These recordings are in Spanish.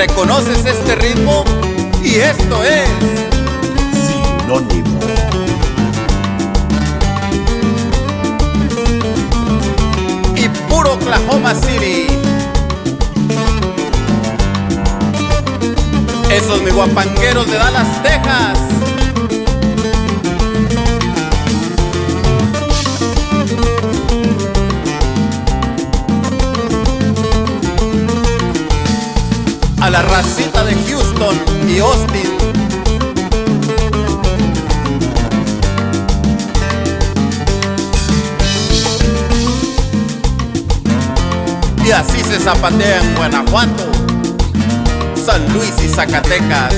¿Reconoces este ritmo? Y esto es Sinónimo. y puro Oklahoma City. Esos mi guapangueros de Dallas, Texas. La racita de Houston y Austin. Y así se zapatea en Guanajuato, San Luis y Zacatecas.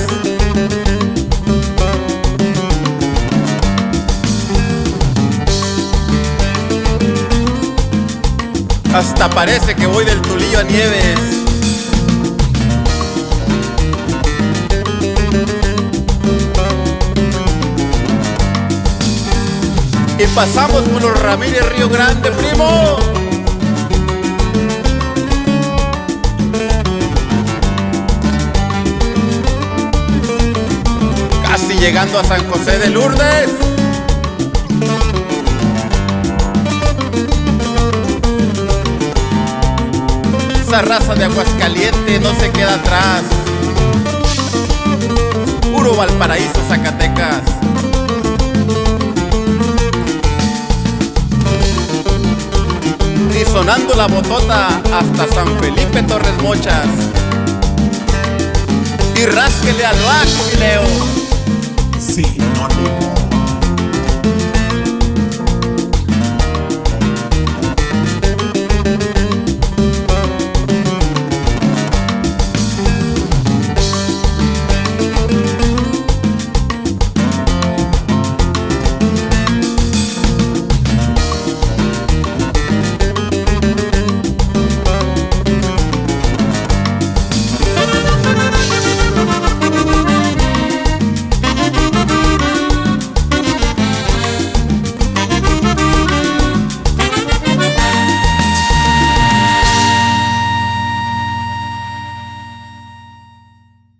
Hasta parece que voy del Tulillo a Nieves. Y pasamos por los Ramírez Río Grande, primo. Casi llegando a San José de Lourdes. Esa raza de Aguascaliente no se queda atrás. Puro Valparaíso, Zacatecas. Sonando la botota hasta San Felipe Torres Mochas. Y rásquele al bajo, Leo.